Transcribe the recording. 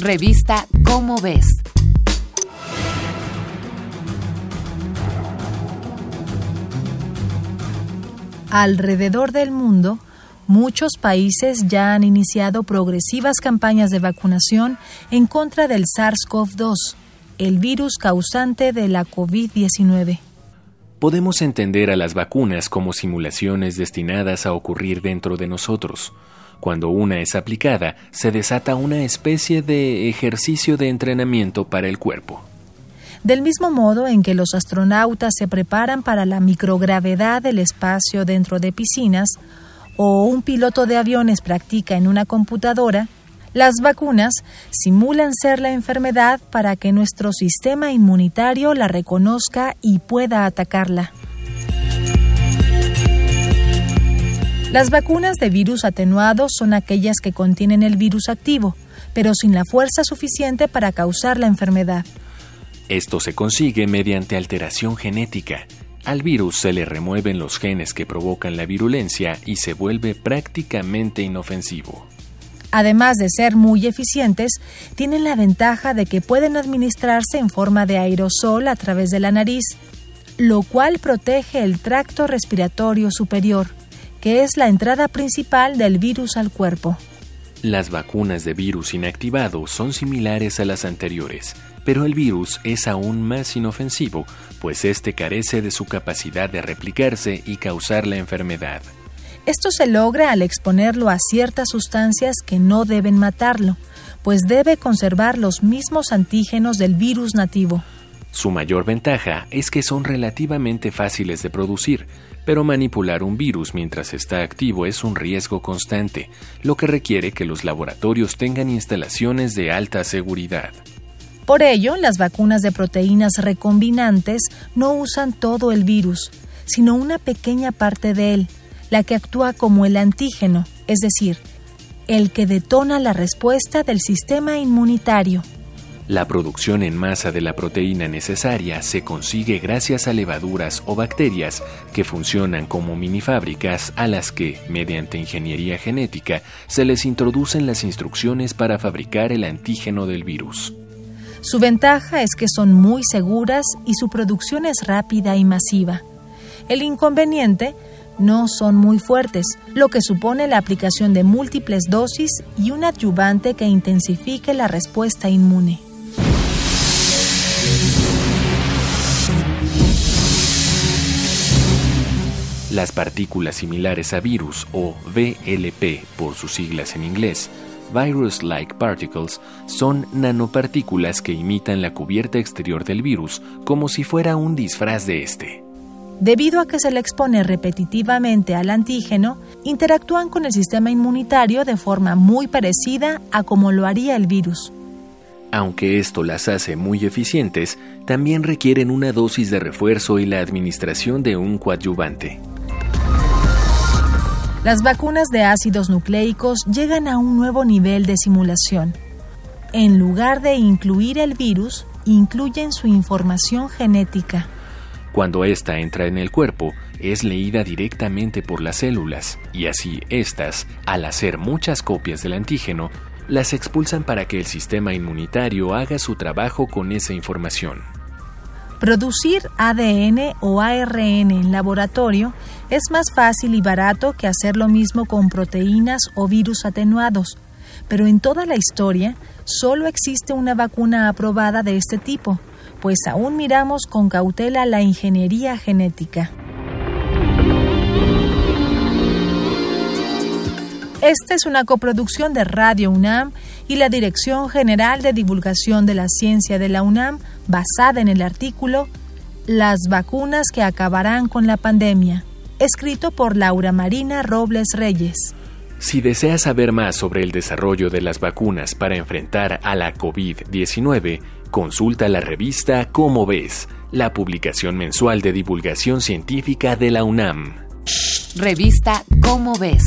Revista Cómo ves. Alrededor del mundo, muchos países ya han iniciado progresivas campañas de vacunación en contra del SARS-CoV-2, el virus causante de la COVID-19. Podemos entender a las vacunas como simulaciones destinadas a ocurrir dentro de nosotros. Cuando una es aplicada, se desata una especie de ejercicio de entrenamiento para el cuerpo. Del mismo modo en que los astronautas se preparan para la microgravedad del espacio dentro de piscinas, o un piloto de aviones practica en una computadora, las vacunas simulan ser la enfermedad para que nuestro sistema inmunitario la reconozca y pueda atacarla. Las vacunas de virus atenuados son aquellas que contienen el virus activo, pero sin la fuerza suficiente para causar la enfermedad. Esto se consigue mediante alteración genética. Al virus se le remueven los genes que provocan la virulencia y se vuelve prácticamente inofensivo. Además de ser muy eficientes, tienen la ventaja de que pueden administrarse en forma de aerosol a través de la nariz, lo cual protege el tracto respiratorio superior, que es la entrada principal del virus al cuerpo. Las vacunas de virus inactivado son similares a las anteriores, pero el virus es aún más inofensivo, pues éste carece de su capacidad de replicarse y causar la enfermedad. Esto se logra al exponerlo a ciertas sustancias que no deben matarlo, pues debe conservar los mismos antígenos del virus nativo. Su mayor ventaja es que son relativamente fáciles de producir, pero manipular un virus mientras está activo es un riesgo constante, lo que requiere que los laboratorios tengan instalaciones de alta seguridad. Por ello, las vacunas de proteínas recombinantes no usan todo el virus, sino una pequeña parte de él, la que actúa como el antígeno, es decir, el que detona la respuesta del sistema inmunitario. La producción en masa de la proteína necesaria se consigue gracias a levaduras o bacterias que funcionan como minifábricas a las que, mediante ingeniería genética, se les introducen las instrucciones para fabricar el antígeno del virus. Su ventaja es que son muy seguras y su producción es rápida y masiva. El inconveniente no son muy fuertes, lo que supone la aplicación de múltiples dosis y un adyuvante que intensifique la respuesta inmune. Las partículas similares a virus o VLP por sus siglas en inglés virus-like particles son nanopartículas que imitan la cubierta exterior del virus como si fuera un disfraz de este. Debido a que se le expone repetitivamente al antígeno, interactúan con el sistema inmunitario de forma muy parecida a como lo haría el virus. Aunque esto las hace muy eficientes, también requieren una dosis de refuerzo y la administración de un coadyuvante. Las vacunas de ácidos nucleicos llegan a un nuevo nivel de simulación. En lugar de incluir el virus, incluyen su información genética. Cuando ésta entra en el cuerpo, es leída directamente por las células, y así éstas, al hacer muchas copias del antígeno, las expulsan para que el sistema inmunitario haga su trabajo con esa información. Producir ADN o ARN en laboratorio es más fácil y barato que hacer lo mismo con proteínas o virus atenuados, pero en toda la historia solo existe una vacuna aprobada de este tipo, pues aún miramos con cautela la ingeniería genética. Esta es una coproducción de Radio UNAM y la Dirección General de Divulgación de la Ciencia de la UNAM, basada en el artículo Las vacunas que acabarán con la pandemia, escrito por Laura Marina Robles Reyes. Si deseas saber más sobre el desarrollo de las vacunas para enfrentar a la COVID-19, consulta la revista Cómo ves, la publicación mensual de divulgación científica de la UNAM. Revista Cómo ves